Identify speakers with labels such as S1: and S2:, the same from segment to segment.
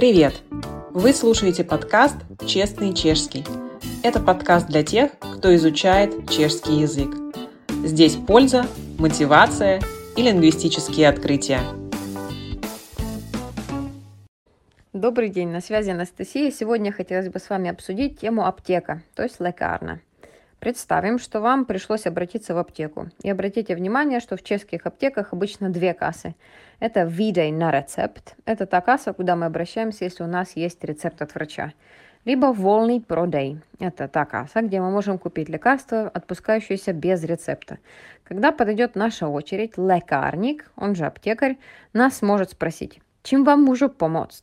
S1: Привет! Вы слушаете подкаст «Честный чешский». Это подкаст для тех, кто изучает чешский язык. Здесь польза, мотивация и лингвистические открытия.
S2: Добрый день, на связи Анастасия. Сегодня хотелось бы с вами обсудить тему аптека, то есть лекарна. Представим, что вам пришлось обратиться в аптеку. И обратите внимание, что в чешских аптеках обычно две кассы. Это «Видей на рецепт». Это та касса, куда мы обращаемся, если у нас есть рецепт от врача. Либо «Волный продей». Это та касса, где мы можем купить лекарства, отпускающиеся без рецепта. Когда подойдет наша очередь, лекарник, он же аптекарь, нас может спросить, чем вам могу помочь?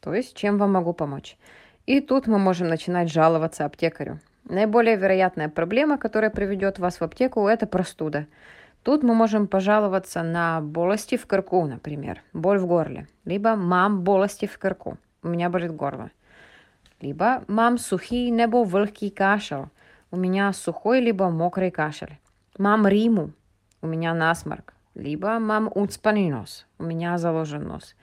S2: То есть, чем вам могу помочь? И тут мы можем начинать жаловаться аптекарю. Наиболее вероятная проблема, которая приведет вас в аптеку, это простуда. Тут мы можем пожаловаться на болести в карку, например, боль в горле. Либо мам болести в карку, у меня болит горло. Либо мам сухий небо вылкий кашель, у меня сухой либо мокрый кашель. Мам риму, у меня насморк. Либо мам уцпанный нос, у меня заложен нос.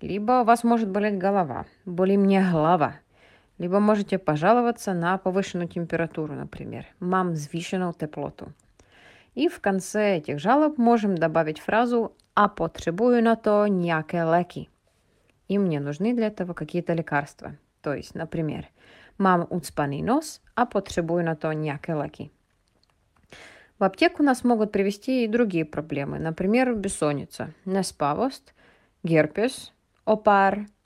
S2: Либо у вас может болеть голова, боли мне голова – либо можете пожаловаться на повышенную температуру, например. Мам звишенную теплоту. И в конце этих жалоб можем добавить фразу «А потребую на то няке леки». И мне нужны для этого какие-то лекарства. То есть, например, «Мам уцпаный нос, а потребую на то няке леки». В аптеку нас могут привести и другие проблемы, например, бессонница, неспавость, герпес, опар –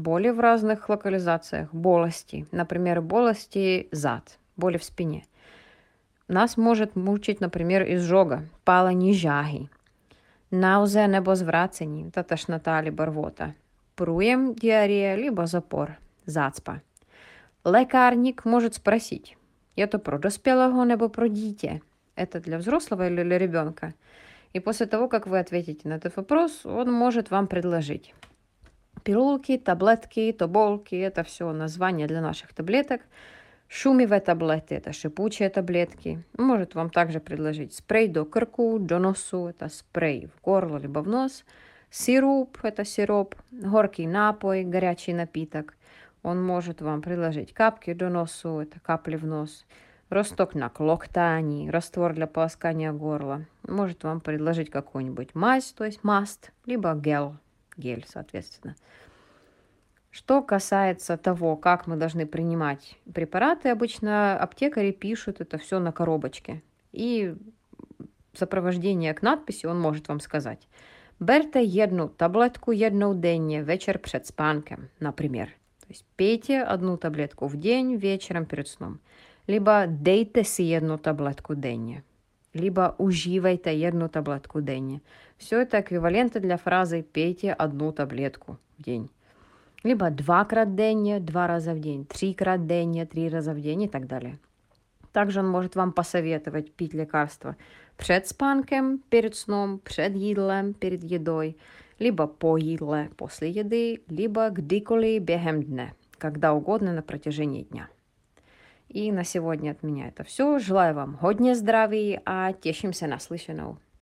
S2: боли в разных локализациях, болести, например, болести зад, боли в спине. Нас может мучить, например, изжога, палені жаги, наузе небо зврацені, та тошнота або рвота, пруем диарея, либо запор, зацпа. Лекарник может спросить, это про доспелого небо про дитя? Это для взрослого или для ребенка? И после того, как вы ответите на этот вопрос, он может вам предложить Пилулки, таблетки, тоболки – это все название для наших таблеток. Шумивые таблеты – это шипучие таблетки. Может вам также предложить спрей до карку, до носу – это спрей в горло либо в нос. Сироп – это сироп. Горький напой, горячий напиток. Он может вам предложить капки до носу – это капли в нос. Росток на клоктани, раствор для полоскания горла. Может вам предложить какую-нибудь мазь, то есть маст, либо гел, гель, соответственно. Что касается того, как мы должны принимать препараты, обычно аптекари пишут это все на коробочке. И в сопровождении к надписи он может вам сказать. Берте одну таблетку jednou denně вечер перед спанком, например. То есть пейте одну таблетку в день вечером перед сном. Либо дейте си одну таблетку денně либо уживайте одну таблетку день. Все это эквиваленты для фразы «пейте одну таблетку в день». Либо два крат день, два раза в день, три крат день, три раза в день и так далее. Также он может вам посоветовать пить лекарства перед спанком, перед сном, перед jídlem, перед едой, либо по jídle, после еды, либо kdykoliv бегем дня, когда угодно на протяжении дня. И на сегодня от меня это все. Желаю вам годня здравия, а тешимся на слышанnou.